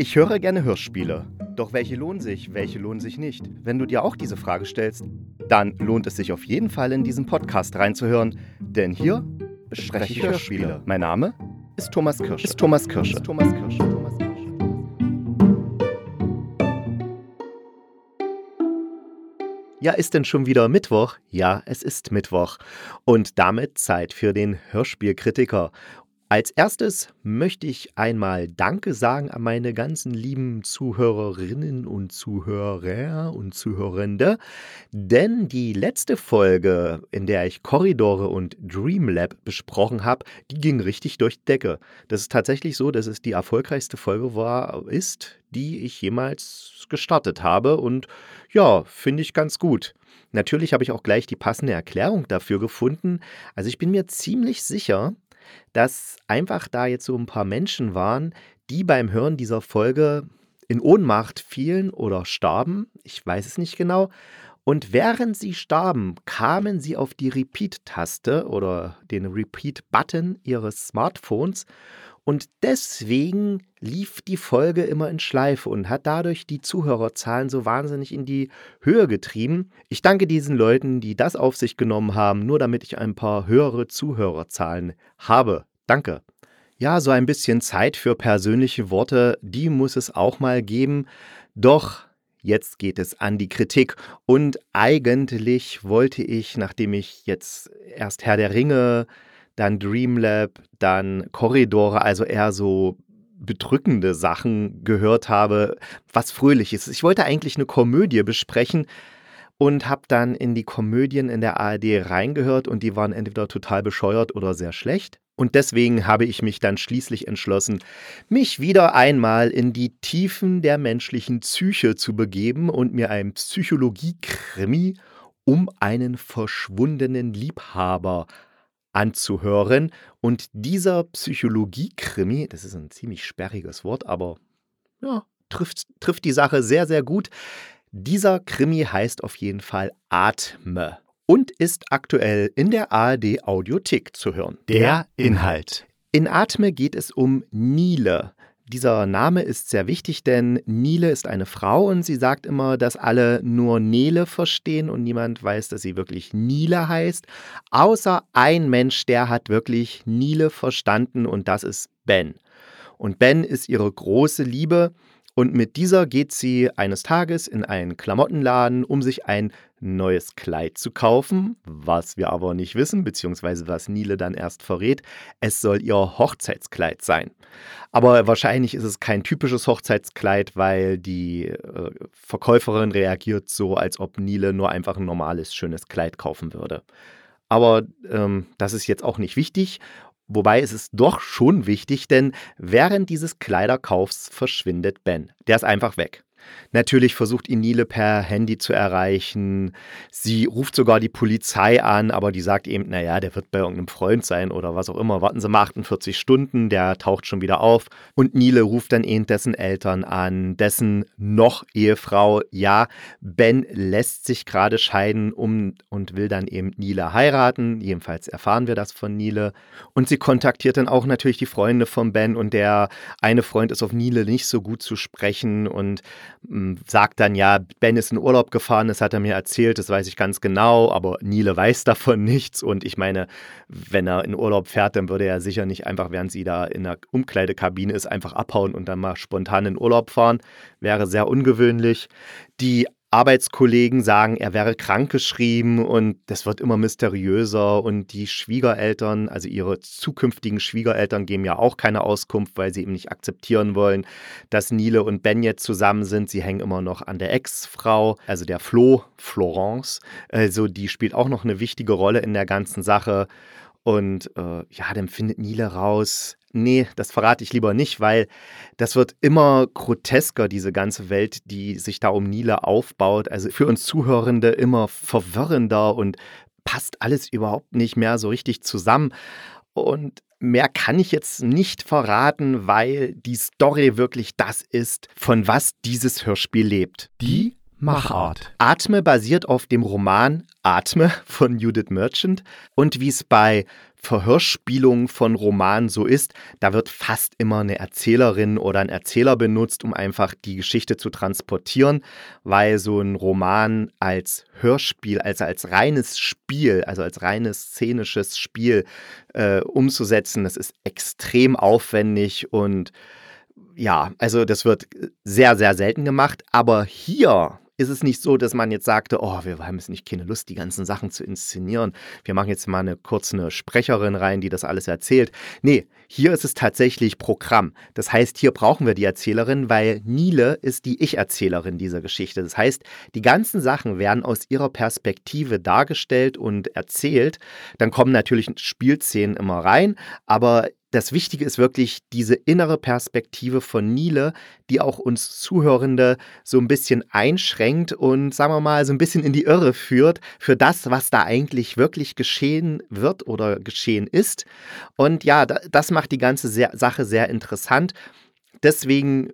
Ich höre gerne Hörspiele. Doch welche lohnen sich, welche lohnen sich nicht? Wenn du dir auch diese Frage stellst, dann lohnt es sich auf jeden Fall in diesen Podcast reinzuhören, denn hier bespreche ich Hörspiele. Mein Name ist Thomas Kirsch. Ist Thomas Kirsch. Ist Thomas Kirsch. Thomas Kirsch. Ja, ist denn schon wieder Mittwoch? Ja, es ist Mittwoch. Und damit Zeit für den Hörspielkritiker. Als erstes möchte ich einmal Danke sagen an meine ganzen lieben Zuhörerinnen und Zuhörer und Zuhörende, denn die letzte Folge, in der ich Korridore und Dreamlab besprochen habe, die ging richtig durch Decke. Das ist tatsächlich so, dass es die erfolgreichste Folge war, ist, die ich jemals gestartet habe und ja, finde ich ganz gut. Natürlich habe ich auch gleich die passende Erklärung dafür gefunden. Also ich bin mir ziemlich sicher, dass einfach da jetzt so ein paar Menschen waren, die beim Hören dieser Folge in Ohnmacht fielen oder starben, ich weiß es nicht genau. Und während sie starben, kamen sie auf die Repeat-Taste oder den Repeat-Button ihres Smartphones und deswegen lief die Folge immer in Schleife und hat dadurch die Zuhörerzahlen so wahnsinnig in die Höhe getrieben. Ich danke diesen Leuten, die das auf sich genommen haben, nur damit ich ein paar höhere Zuhörerzahlen habe. Danke. Ja, so ein bisschen Zeit für persönliche Worte, die muss es auch mal geben. Doch Jetzt geht es an die Kritik. Und eigentlich wollte ich, nachdem ich jetzt erst Herr der Ringe dann Dreamlab, dann Korridore, also eher so bedrückende Sachen gehört habe, was fröhlich ist. Ich wollte eigentlich eine Komödie besprechen und habe dann in die Komödien in der ARD reingehört und die waren entweder total bescheuert oder sehr schlecht. Und deswegen habe ich mich dann schließlich entschlossen, mich wieder einmal in die Tiefen der menschlichen Psyche zu begeben und mir ein Psychologie-Krimi um einen verschwundenen Liebhaber anzuhören. Und dieser Psychologie-Krimi, das ist ein ziemlich sperriges Wort, aber ja, trifft, trifft die Sache sehr, sehr gut. Dieser Krimi heißt auf jeden Fall Atme und ist aktuell in der ARD Audiothek zu hören. Der Inhalt. In Atme geht es um Nile. Dieser Name ist sehr wichtig, denn Nile ist eine Frau und sie sagt immer, dass alle nur Nele verstehen und niemand weiß, dass sie wirklich Nile heißt. Außer ein Mensch, der hat wirklich Nile verstanden und das ist Ben. Und Ben ist ihre große Liebe und mit dieser geht sie eines Tages in einen Klamottenladen, um sich ein neues Kleid zu kaufen, was wir aber nicht wissen, beziehungsweise was Nile dann erst verrät. Es soll ihr Hochzeitskleid sein. Aber wahrscheinlich ist es kein typisches Hochzeitskleid, weil die äh, Verkäuferin reagiert so, als ob Nile nur einfach ein normales, schönes Kleid kaufen würde. Aber ähm, das ist jetzt auch nicht wichtig. Wobei es ist doch schon wichtig, denn während dieses Kleiderkaufs verschwindet Ben. Der ist einfach weg. Natürlich versucht ihn Nile per Handy zu erreichen. Sie ruft sogar die Polizei an, aber die sagt eben, naja, der wird bei irgendeinem Freund sein oder was auch immer. Warten Sie mal 48 Stunden, der taucht schon wieder auf. Und Nile ruft dann eben dessen Eltern an, dessen noch Ehefrau. Ja, Ben lässt sich gerade scheiden um und will dann eben Nile heiraten. Jedenfalls erfahren wir das von Nile. Und sie kontaktiert dann auch natürlich die Freunde von Ben und der eine Freund ist auf Nile nicht so gut zu sprechen und sagt dann, ja, Ben ist in Urlaub gefahren, das hat er mir erzählt, das weiß ich ganz genau, aber Nile weiß davon nichts. Und ich meine, wenn er in Urlaub fährt, dann würde er sicher nicht einfach, während sie da in der Umkleidekabine ist, einfach abhauen und dann mal spontan in Urlaub fahren. Wäre sehr ungewöhnlich. Die Arbeitskollegen sagen, er wäre krankgeschrieben und das wird immer mysteriöser und die Schwiegereltern, also ihre zukünftigen Schwiegereltern geben ja auch keine Auskunft, weil sie eben nicht akzeptieren wollen, dass Nile und Ben jetzt zusammen sind. Sie hängen immer noch an der Ex-Frau, also der Flo, Florence. Also die spielt auch noch eine wichtige Rolle in der ganzen Sache. Und äh, ja, dann findet Nile raus, nee, das verrate ich lieber nicht, weil das wird immer grotesker, diese ganze Welt, die sich da um Nile aufbaut. Also für uns Zuhörende immer verwirrender und passt alles überhaupt nicht mehr so richtig zusammen. Und mehr kann ich jetzt nicht verraten, weil die Story wirklich das ist, von was dieses Hörspiel lebt. Die Machart. Atme basiert auf dem Roman Atme von Judith Merchant und wie es bei Verhörspielung von Romanen so ist, da wird fast immer eine Erzählerin oder ein Erzähler benutzt, um einfach die Geschichte zu transportieren, weil so ein Roman als Hörspiel, also als reines Spiel, also als reines szenisches Spiel äh, umzusetzen, das ist extrem aufwendig und ja, also das wird sehr, sehr selten gemacht, aber hier ist es nicht so, dass man jetzt sagte, oh, wir haben jetzt nicht keine Lust, die ganzen Sachen zu inszenieren. Wir machen jetzt mal eine kurz eine Sprecherin rein, die das alles erzählt. Nee, hier ist es tatsächlich Programm. Das heißt, hier brauchen wir die Erzählerin, weil Nile ist die Ich-Erzählerin dieser Geschichte. Das heißt, die ganzen Sachen werden aus ihrer Perspektive dargestellt und erzählt. Dann kommen natürlich Spielszenen immer rein, aber das Wichtige ist wirklich diese innere Perspektive von Nile, die auch uns Zuhörende so ein bisschen einschränkt und sagen wir mal so ein bisschen in die Irre führt für das, was da eigentlich wirklich geschehen wird oder geschehen ist. Und ja, das macht die ganze Sache sehr interessant. Deswegen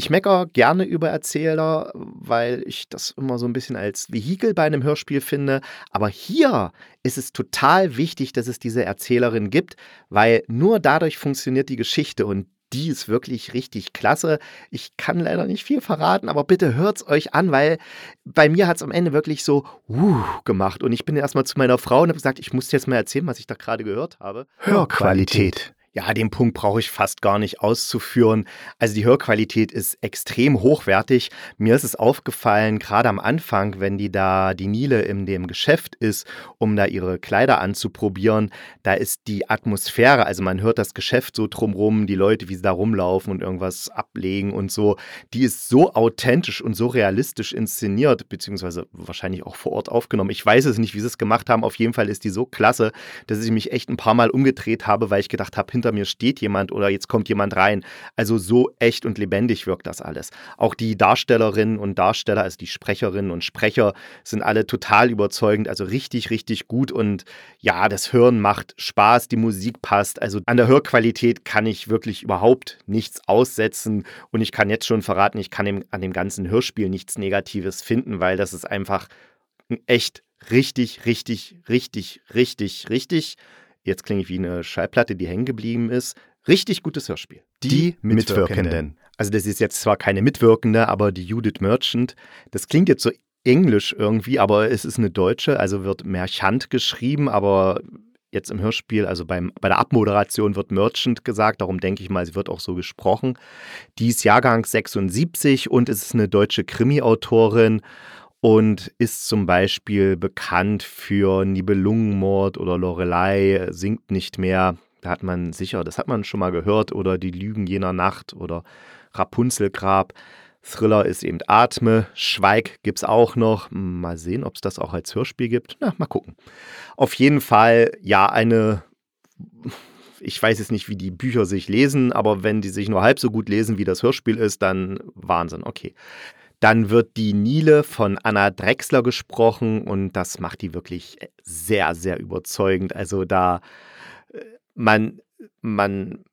ich meckere gerne über Erzähler, weil ich das immer so ein bisschen als Vehikel bei einem Hörspiel finde. Aber hier ist es total wichtig, dass es diese Erzählerin gibt, weil nur dadurch funktioniert die Geschichte und die ist wirklich richtig klasse. Ich kann leider nicht viel verraten, aber bitte hört es euch an, weil bei mir hat es am Ende wirklich so uh, gemacht. Und ich bin erstmal zu meiner Frau und habe gesagt, ich muss jetzt mal erzählen, was ich da gerade gehört habe. Hörqualität. Ja, den Punkt brauche ich fast gar nicht auszuführen. Also die Hörqualität ist extrem hochwertig. Mir ist es aufgefallen, gerade am Anfang, wenn die da, die Nile in dem Geschäft ist, um da ihre Kleider anzuprobieren, da ist die Atmosphäre, also man hört das Geschäft so drumrum, die Leute, wie sie da rumlaufen und irgendwas ablegen und so, die ist so authentisch und so realistisch inszeniert, beziehungsweise wahrscheinlich auch vor Ort aufgenommen. Ich weiß es nicht, wie sie es gemacht haben. Auf jeden Fall ist die so klasse, dass ich mich echt ein paar Mal umgedreht habe, weil ich gedacht habe, hinter mir steht jemand oder jetzt kommt jemand rein. Also so echt und lebendig wirkt das alles. Auch die Darstellerinnen und Darsteller, also die Sprecherinnen und Sprecher, sind alle total überzeugend, also richtig, richtig gut. Und ja, das Hören macht Spaß, die Musik passt. Also an der Hörqualität kann ich wirklich überhaupt nichts aussetzen. Und ich kann jetzt schon verraten, ich kann an dem ganzen Hörspiel nichts Negatives finden, weil das ist einfach echt richtig, richtig, richtig, richtig, richtig Jetzt klinge ich wie eine Schallplatte, die hängen geblieben ist. Richtig gutes Hörspiel. Die Mitwirkenden. Also das ist jetzt zwar keine Mitwirkende, aber die Judith Merchant. Das klingt jetzt so englisch irgendwie, aber es ist eine deutsche, also wird Merchant geschrieben, aber jetzt im Hörspiel, also beim, bei der Abmoderation wird Merchant gesagt, darum denke ich mal, sie wird auch so gesprochen. Die ist Jahrgang 76 und es ist eine deutsche Krimi-Autorin und ist zum Beispiel bekannt für Nibelungenmord oder Lorelei singt nicht mehr. Da hat man sicher, das hat man schon mal gehört, oder Die Lügen jener Nacht oder Rapunzelgrab. Thriller ist eben Atme, Schweig gibt es auch noch. Mal sehen, ob es das auch als Hörspiel gibt. Na, mal gucken. Auf jeden Fall, ja, eine. Ich weiß jetzt nicht, wie die Bücher sich lesen, aber wenn die sich nur halb so gut lesen, wie das Hörspiel ist, dann Wahnsinn, okay. Dann wird die Nile von Anna Drexler gesprochen und das macht die wirklich sehr, sehr überzeugend. Also da äh, man, man,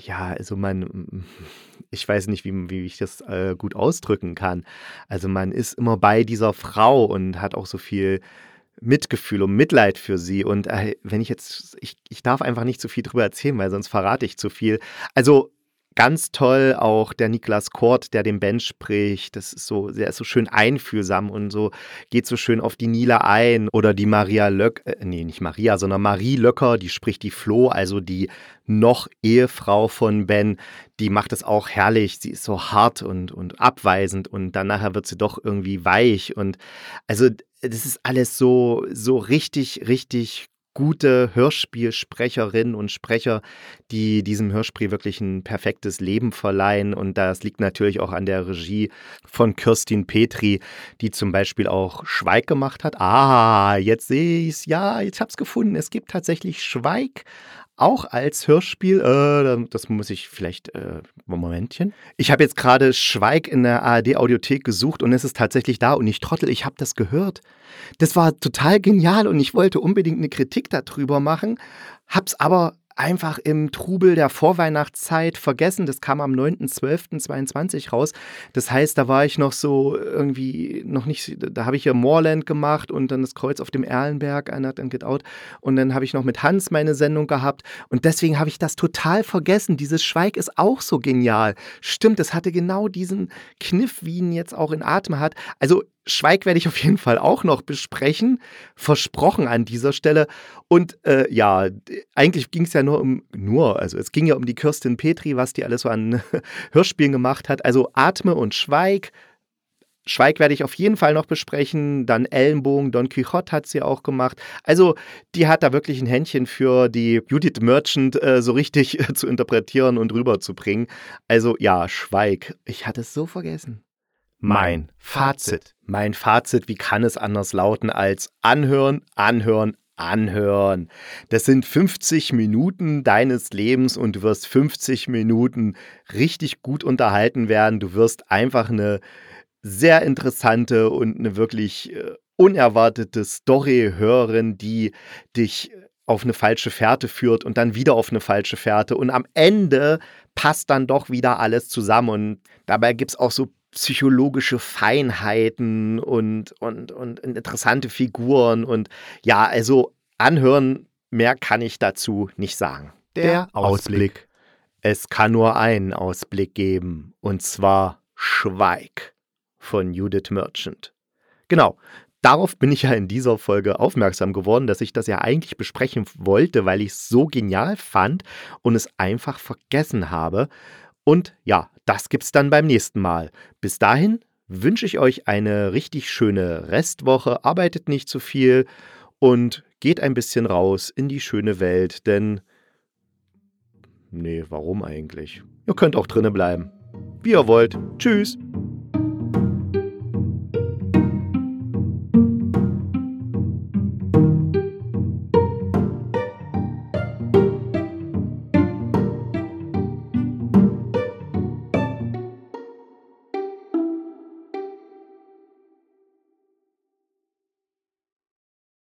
ja, also man, ich weiß nicht, wie, wie ich das äh, gut ausdrücken kann. Also man ist immer bei dieser Frau und hat auch so viel Mitgefühl und Mitleid für sie. Und äh, wenn ich jetzt, ich, ich darf einfach nicht zu viel drüber erzählen, weil sonst verrate ich zu viel. Also Ganz toll auch der Niklas Kort, der den Ben spricht. Das ist so, der ist so schön einfühlsam und so geht so schön auf die Nila ein. Oder die Maria Löck, äh, nee, nicht Maria, sondern Marie Löcker, die spricht die Flo, also die noch Ehefrau von Ben. Die macht es auch herrlich. Sie ist so hart und, und abweisend und dann nachher wird sie doch irgendwie weich. Und also das ist alles so, so richtig, richtig gute Hörspielsprecherinnen und Sprecher, die diesem Hörspiel wirklich ein perfektes Leben verleihen. Und das liegt natürlich auch an der Regie von Kirstin Petri, die zum Beispiel auch Schweig gemacht hat. Ah, jetzt sehe ich es. Ja, jetzt habe es gefunden. Es gibt tatsächlich Schweig auch als Hörspiel. Äh, das muss ich vielleicht. Äh, Momentchen. Ich habe jetzt gerade Schweig in der ARD-Audiothek gesucht und es ist tatsächlich da. Und ich trottel, ich habe das gehört. Das war total genial und ich wollte unbedingt eine Kritik darüber machen. Hab's aber einfach im Trubel der Vorweihnachtszeit vergessen. Das kam am 9.12.22 raus. Das heißt, da war ich noch so irgendwie noch nicht, da habe ich ja Moorland gemacht und dann das Kreuz auf dem Erlenberg, einer hat dann Get Out. Und dann habe ich noch mit Hans meine Sendung gehabt. Und deswegen habe ich das total vergessen. Dieses Schweig ist auch so genial. Stimmt, es hatte genau diesen Kniff, wie ihn jetzt auch in Atem hat. Also Schweig werde ich auf jeden Fall auch noch besprechen. Versprochen an dieser Stelle. Und äh, ja, eigentlich ging es ja nur um, nur, also es ging ja um die Kirstin Petri, was die alles so an Hörspielen gemacht hat. Also Atme und Schweig. Schweig werde ich auf jeden Fall noch besprechen. Dann Ellenbogen, Don Quixote hat sie auch gemacht. Also, die hat da wirklich ein Händchen für die Judith Merchant äh, so richtig äh, zu interpretieren und rüberzubringen. Also, ja, Schweig. Ich hatte es so vergessen. Mein Fazit. Mein Fazit, wie kann es anders lauten als anhören, anhören, anhören. Das sind 50 Minuten deines Lebens und du wirst 50 Minuten richtig gut unterhalten werden. Du wirst einfach eine sehr interessante und eine wirklich äh, unerwartete Story hören, die dich auf eine falsche Fährte führt und dann wieder auf eine falsche Fährte. Und am Ende passt dann doch wieder alles zusammen. Und dabei gibt es auch so psychologische Feinheiten und, und, und interessante Figuren. Und ja, also anhören, mehr kann ich dazu nicht sagen. Der Ausblick. Es kann nur einen Ausblick geben, und zwar Schweig von Judith Merchant. Genau, darauf bin ich ja in dieser Folge aufmerksam geworden, dass ich das ja eigentlich besprechen wollte, weil ich es so genial fand und es einfach vergessen habe. Und ja, das gibt's dann beim nächsten Mal. Bis dahin wünsche ich euch eine richtig schöne Restwoche. Arbeitet nicht zu viel und geht ein bisschen raus in die schöne Welt, denn. Nee, warum eigentlich? Ihr könnt auch drinnen bleiben. Wie ihr wollt. Tschüss.